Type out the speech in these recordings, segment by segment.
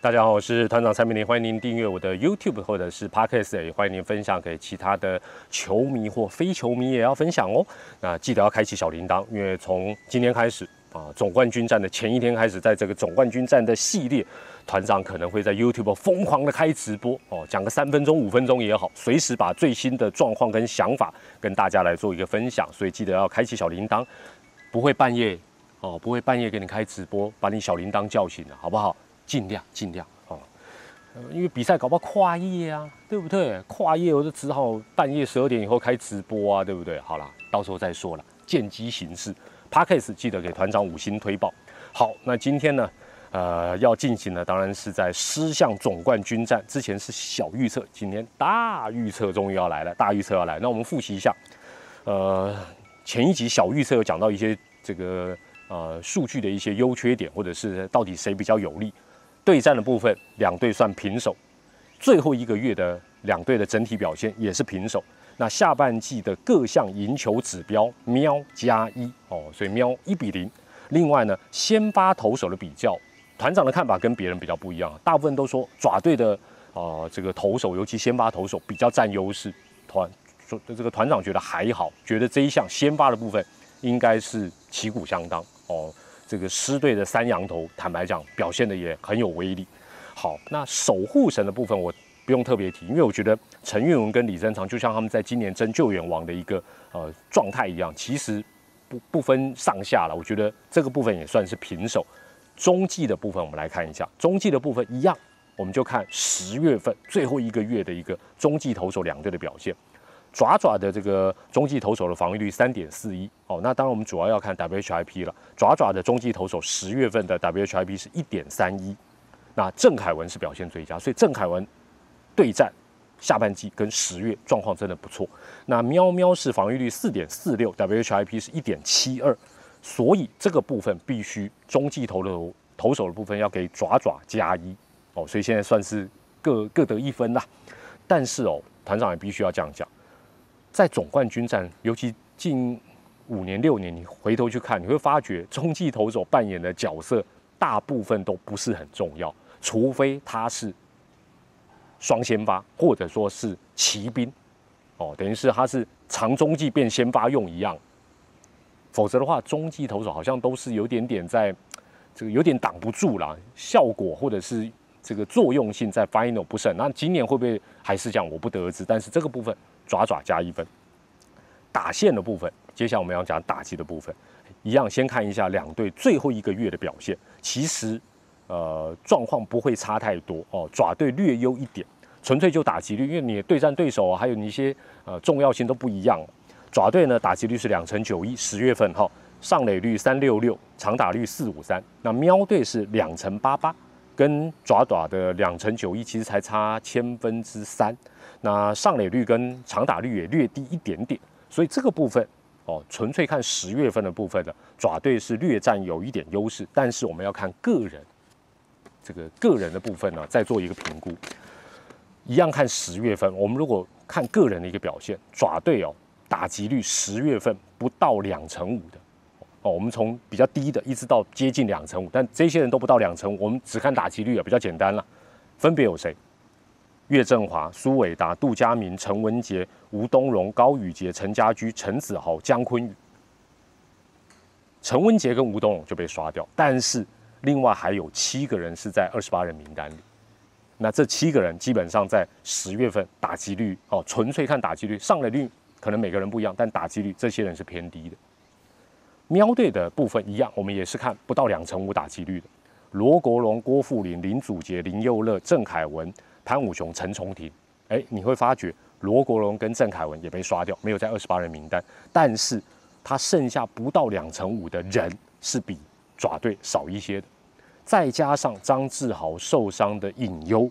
大家好，我是团长蔡明林，欢迎您订阅我的 YouTube 或者是 Podcast，也欢迎您分享给其他的球迷或非球迷也要分享哦。那记得要开启小铃铛，因为从今天开始啊，总冠军战的前一天开始，在这个总冠军战的系列，团长可能会在 YouTube 疯狂的开直播哦，讲个三分钟、五分钟也好，随时把最新的状况跟想法跟大家来做一个分享。所以记得要开启小铃铛，不会半夜哦，不会半夜给你开直播，把你小铃铛叫醒了，好不好？尽量尽量哦，因为比赛搞不好跨夜啊，对不对？跨夜我就只好半夜十二点以后开直播啊，对不对？好了，到时候再说了，见机行事。Parkes 记得给团长五星推报。好，那今天呢，呃，要进行的当然是在狮象总冠军战之前是小预测，今天大预测终于要来了，大预测要来。那我们复习一下，呃，前一集小预测有讲到一些这个呃数据的一些优缺点，或者是到底谁比较有利。对战的部分，两队算平手。最后一个月的两队的整体表现也是平手。那下半季的各项赢球指标，喵加一哦，所以喵一比零。另外呢，先发投手的比较，团长的看法跟别人比较不一样，大部分都说爪队的啊这个投手，尤其先发投手比较占优势。团说这个团长觉得还好，觉得这一项先发的部分应该是旗鼓相当哦。这个狮队的三羊头，坦白讲表现的也很有威力。好，那守护神的部分我不用特别提，因为我觉得陈运文跟李正常就像他们在今年争救援王的一个呃状态一样，其实不不分上下了。我觉得这个部分也算是平手。中继的部分我们来看一下，中继的部分一样，我们就看十月份最后一个月的一个中继投手两队的表现。爪爪的这个中继投手的防御率三点四一哦，那当然我们主要要看 WHIP 了。爪爪的中继投手十月份的 WHIP 是一点三一，那郑凯文是表现最佳，所以郑凯文对战下半季跟十月状况真的不错。那喵喵是防御率四点四六，WHIP 是一点七二，所以这个部分必须中继投的投手的部分要给爪爪加一哦，所以现在算是各各得一分啦。但是哦，团长也必须要这样讲。在总冠军战，尤其近五年六年，你回头去看，你会发觉中继投手扮演的角色大部分都不是很重要，除非他是双先发，或者说是骑兵，哦，等于是他是长中继变先发用一样，否则的话，中继投手好像都是有点点在这个有点挡不住啦，效果或者是这个作用性在 final 不是很。那今年会不会还是这样，我不得而知。但是这个部分。爪爪加一分，打线的部分，接下来我们要讲打击的部分，一样先看一下两队最后一个月的表现。其实，呃，状况不会差太多哦。爪队略优一点，纯粹就打击率，因为你对战对手啊还有你一些呃重要性都不一样。爪队呢，打击率是两成九一，十月份哈，上垒率三六六，长打率四五三。那喵队是两成八八，跟爪爪的两成九一其实才差千分之三。那上垒率跟长打率也略低一点点，所以这个部分哦，纯粹看十月份的部分的爪队是略占有一点优势，但是我们要看个人这个个人的部分呢，再做一个评估。一样看十月份，我们如果看个人的一个表现，爪队哦，打击率十月份不到两成五的哦，我们从比较低的一直到接近两成五，但这些人都不到两成五，我们只看打击率啊，比较简单了。分别有谁？岳振华、苏伟达、杜佳明、陈文杰、吴东荣、高宇杰、陈家驹、陈子豪、姜坤宇。陈文杰跟吴东荣就被刷掉，但是另外还有七个人是在二十八人名单里。那这七个人基本上在十月份打击率哦，纯粹看打击率，上垒率可能每个人不一样，但打击率这些人是偏低的。喵队的部分一样，我们也是看不到两成五打击率的。罗国荣、郭富林、林祖杰、林佑乐、郑凯文。潘武雄、陈重廷，哎，你会发觉罗国荣跟郑凯文也被刷掉，没有在二十八人名单。但是，他剩下不到两成五的人是比爪队少一些的。再加上张志豪受伤的隐忧，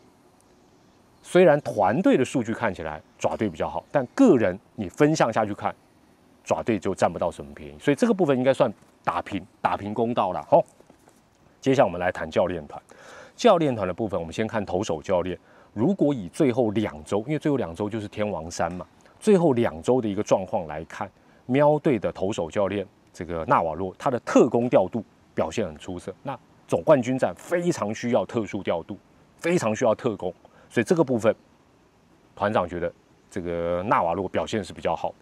虽然团队的数据看起来爪队比较好，但个人你分项下去看，爪队就占不到什么便宜。所以这个部分应该算打平，打平公道了。好，接下来我们来谈教练团。教练团的部分，我们先看投手教练。如果以最后两周，因为最后两周就是天王山嘛，最后两周的一个状况来看，喵队的投手教练这个纳瓦洛，他的特工调度表现很出色。那总冠军战非常需要特殊调度，非常需要特工，所以这个部分团长觉得这个纳瓦洛表现是比较好。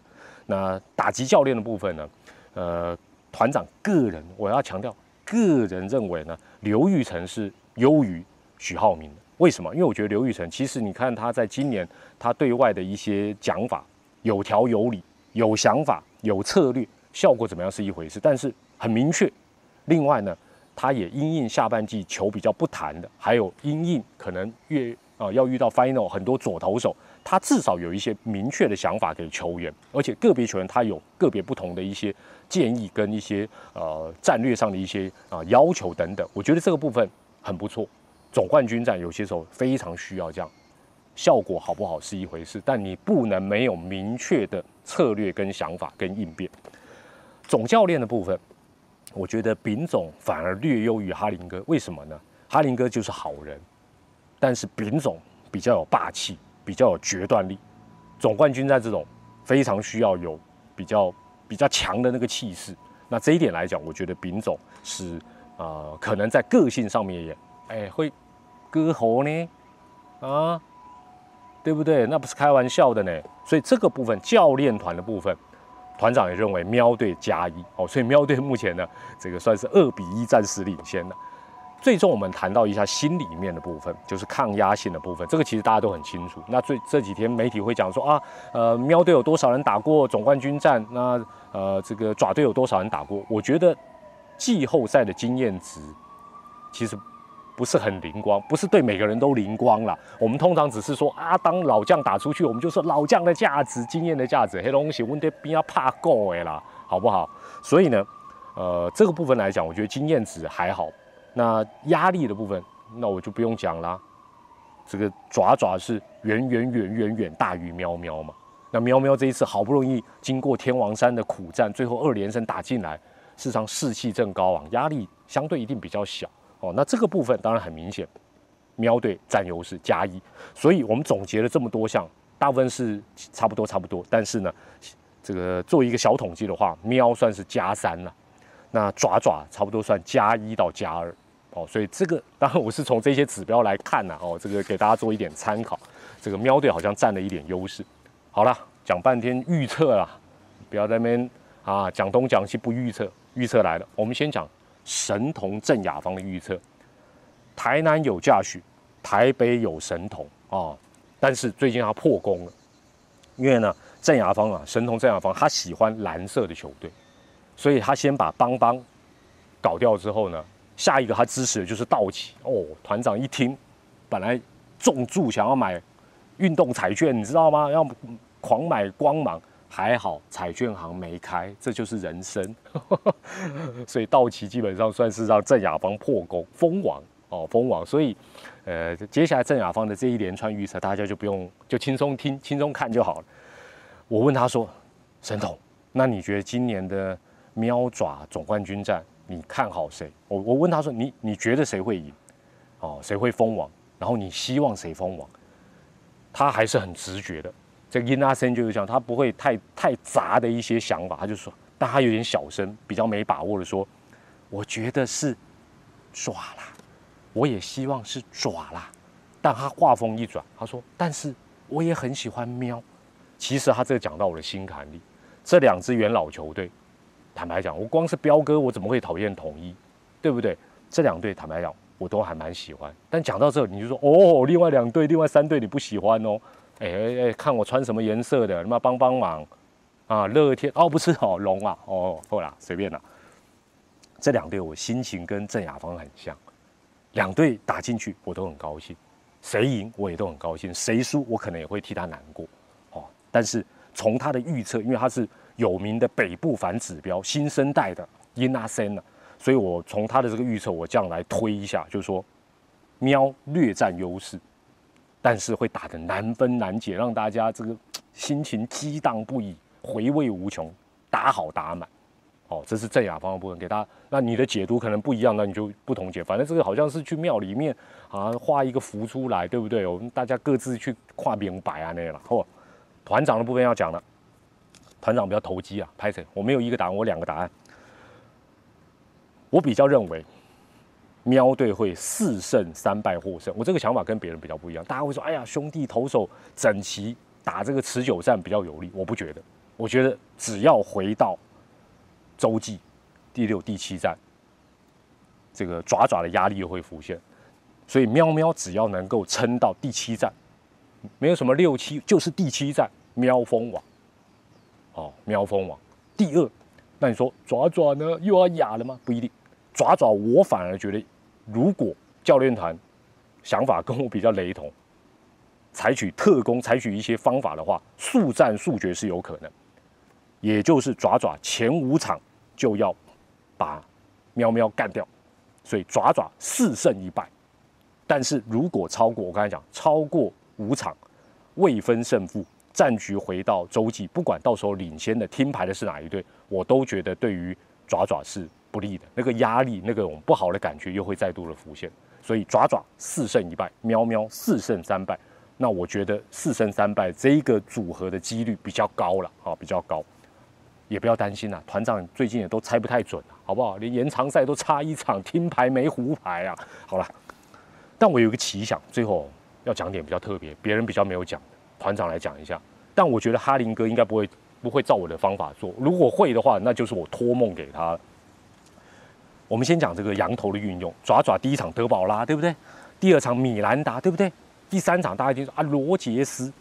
那打击教练的部分呢？呃，团长个人我要强调，个人认为呢，刘玉成是优于许浩明的。为什么？因为我觉得刘玉成其实你看他在今年他对外的一些讲法，有条有理，有想法，有策略，效果怎么样是一回事，但是很明确。另外呢，他也因应下半季球比较不弹的，还有因应可能越啊要遇到 final 很多左投手。他至少有一些明确的想法给球员，而且个别球员他有个别不同的一些建议跟一些呃战略上的一些啊要求等等。我觉得这个部分很不错。总冠军战有些时候非常需要这样，效果好不好是一回事，但你不能没有明确的策略跟想法跟应变。总教练的部分，我觉得丙总反而略优于哈林哥，为什么呢？哈林哥就是好人，但是丙总比较有霸气。比较有决断力，总冠军在这种非常需要有比较比较强的那个气势。那这一点来讲，我觉得丙总是呃，可能在个性上面也哎会割喉呢啊，对不对？那不是开玩笑的呢。所以这个部分教练团的部分，团长也认为喵队加一哦，所以喵队目前呢，这个算是二比一暂时领先了。最终我们谈到一下心里面的部分，就是抗压性的部分。这个其实大家都很清楚。那最这几天媒体会讲说啊，呃，喵队有多少人打过总冠军战？那呃，这个爪队有多少人打过？我觉得季后赛的经验值其实不是很灵光，不是对每个人都灵光了。我们通常只是说啊，当老将打出去，我们就说老将的价值、经验的价值，黑东西问题比较怕够哎啦，好不好？所以呢，呃，这个部分来讲，我觉得经验值还好。那压力的部分，那我就不用讲啦。这个爪爪是远远远远远大于喵喵嘛。那喵喵这一次好不容易经过天王山的苦战，最后二连胜打进来，事实上士气正高昂，压力相对一定比较小哦。那这个部分当然很明显，喵队占优势加一。所以我们总结了这么多项，大部分是差不多差不多。但是呢，这个做一个小统计的话，喵算是加三了，那爪爪差不多算加一到加二。哦，所以这个当然我是从这些指标来看呢，哦，这个给大家做一点参考。这个喵队好像占了一点优势。好了，讲半天预测啦，不要在那边啊讲东讲西不预测。预测来了，我们先讲神童郑雅芳的预测。台南有驾许，台北有神童啊，但是最近他破功了，因为呢郑雅芳啊，神童郑雅芳他喜欢蓝色的球队，所以他先把邦邦搞掉之后呢。下一个他支持的就是道奇哦，团长一听，本来重注想要买运动彩券，你知道吗？要狂买光芒，还好彩券行没开，这就是人生。所以道奇基本上算是让郑雅芳破功封王哦，封王。所以呃，接下来郑雅芳的这一连串预测，大家就不用就轻松听、轻松看就好了。我问他说：“神童，那你觉得今年的喵爪总冠军战？”你看好谁？我我问他说：“你你觉得谁会赢？哦，谁会封王？然后你希望谁封王？”他还是很直觉的。这个伊纳森就是讲，他不会太太杂的一些想法，他就说，但他有点小声，比较没把握的说：“我觉得是爪啦，我也希望是爪啦。”但他话锋一转，他说：“但是我也很喜欢喵。”其实他这个讲到我的心坎里，这两支元老球队。坦白讲，我光是彪哥，我怎么会讨厌统一，对不对？这两队坦白讲，我都还蛮喜欢。但讲到这，你就说哦，另外两队、另外三队你不喜欢哦？哎哎哎，看我穿什么颜色的，你妈帮帮忙啊！乐天哦，不是哦，龙啊，哦，后啦，随便啦。这两队我心情跟郑雅芳很像，两队打进去我都很高兴，谁赢我也都很高兴，谁输我可能也会替他难过哦。但是从他的预测，因为他是。有名的北部反指标新生代的伊纳森呢，所以我从他的这个预测，我这样来推一下，就是说，喵略占优势，但是会打得难分难解，让大家这个心情激荡不已，回味无穷，打好打满，哦，这是正雅方的部分，给大家。那你的解读可能不一样，那你就不同解。反正这个好像是去庙里面啊画一个符出来，对不对？我们大家各自去跨明白啊那样了。哦，团长的部分要讲了。团长比较投机啊，拍谁？我没有一个答案，我两个答案。我比较认为，喵队会四胜三败获胜。我这个想法跟别人比较不一样，大家会说，哎呀，兄弟投手整齐打这个持久战比较有利，我不觉得，我觉得只要回到洲际第六、第七站，这个爪爪的压力又会浮现，所以喵喵只要能够撑到第七站，没有什么六七，就是第七站喵蜂王，哦，喵蜂王第二，那你说爪爪呢又要哑了吗？不一定，爪爪我反而觉得，如果教练团想法跟我比较雷同，采取特工，采取一些方法的话，速战速决是有可能，也就是爪爪前五场就要把喵喵干掉。所以爪爪四胜一败，但是如果超过我刚才讲超过五场未分胜负，战局回到洲际，不管到时候领先的听牌的是哪一队，我都觉得对于爪爪是不利的。那个压力，那种不好的感觉又会再度的浮现。所以爪爪四胜一败，喵喵四胜三败，那我觉得四胜三败这一个组合的几率比较高了啊，比较高。也不要担心啦，团长最近也都猜不太准了，好不好？连延长赛都差一场，听牌没胡牌啊。好了，但我有一个奇想，最后要讲点比较特别，别人比较没有讲的，团长来讲一下。但我觉得哈林哥应该不会不会照我的方法做，如果会的话，那就是我托梦给他。我们先讲这个羊头的运用，爪爪第一场德保拉，对不对？第二场米兰达，对不对？第三场大家听说啊罗杰斯。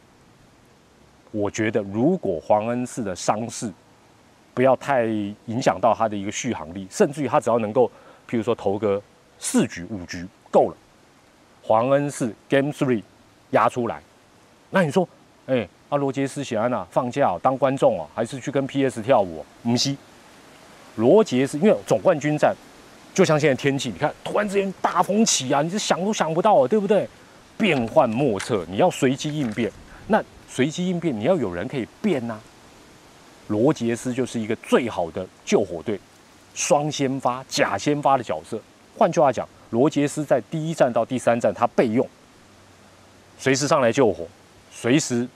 我觉得如果黄恩赐的伤势，不要太影响到他的一个续航力，甚至于他只要能够，譬如说投个四局五局够了。黄恩是 Game Three 压出来，那你说，哎，阿罗杰斯、喜安娜放假当观众哦，还是去跟 PS 跳舞？唔西，罗杰斯因为总冠军战，就像现在天气，你看突然之间大风起啊，你是想都想不到啊，对不对？变幻莫测，你要随机应变。那随机应变，你要有人可以变呐。罗杰斯就是一个最好的救火队，双先发、假先发的角色。换句话讲，罗杰斯在第一站到第三站他备用，随时上来救火，随时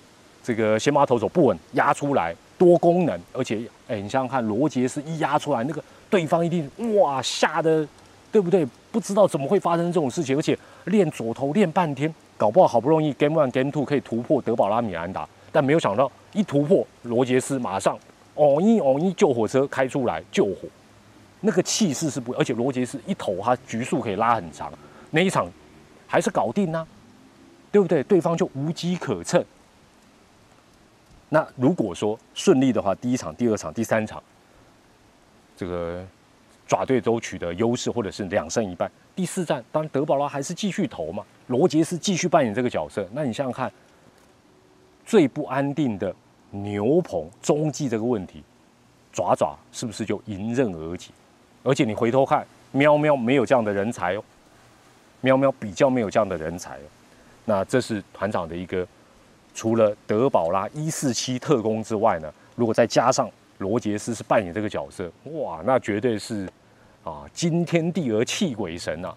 这个先发投手不稳压出来，多功能。而且，哎，你想想看，罗杰斯一压出来，那个对方一定哇吓得，对不对？不知道怎么会发生这种事情，而且练左投练半天，搞不好好不容易 Game One、Game Two 可以突破德保拉米兰达。但没有想到，一突破罗杰斯，马上哦一哦一救火车开出来救火，那个气势是不，而且罗杰斯一投，他局数可以拉很长，那一场还是搞定呐，对不对？对方就无机可乘。那如果说顺利的话，第一场、第二场、第三场，这个爪队都取得优势，或者是两胜一败，第四战当然德保拉还是继续投嘛，罗杰斯继续扮演这个角色，那你想想看。最不安定的牛棚中继这个问题，爪爪是不是就迎刃而解？而且你回头看，喵喵没有这样的人才哦，喵喵比较没有这样的人才哦。那这是团长的一个，除了德保拉一四七特工之外呢，如果再加上罗杰斯是扮演这个角色，哇，那绝对是啊惊天地而泣鬼神呐。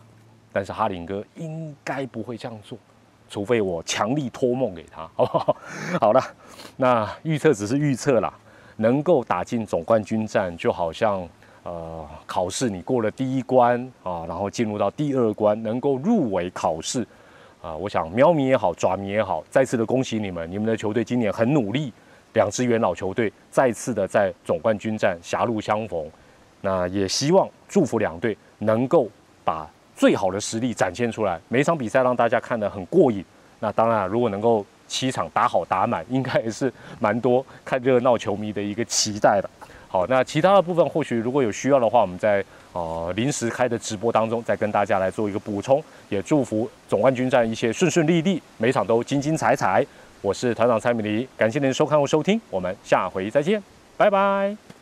但是哈林哥应该不会这样做。除非我强力托梦给他，好不好？好了，那预测只是预测啦，能够打进总冠军战，就好像呃考试你过了第一关啊，然后进入到第二关，能够入围考试啊。我想喵咪也好，爪咪也好，再次的恭喜你们，你们的球队今年很努力，两支元老球队再次的在总冠军战狭路相逢。那也希望祝福两队能够把。最好的实力展现出来，每场比赛让大家看得很过瘾。那当然，如果能够七场打好打满，应该也是蛮多看热闹球迷的一个期待的。好，那其他的部分或许如果有需要的话，我们在呃临时开的直播当中再跟大家来做一个补充。也祝福总冠军战一些顺顺利利，每场都精精彩彩。我是团长蔡米黎，感谢您收看和收听，我们下回再见，拜拜。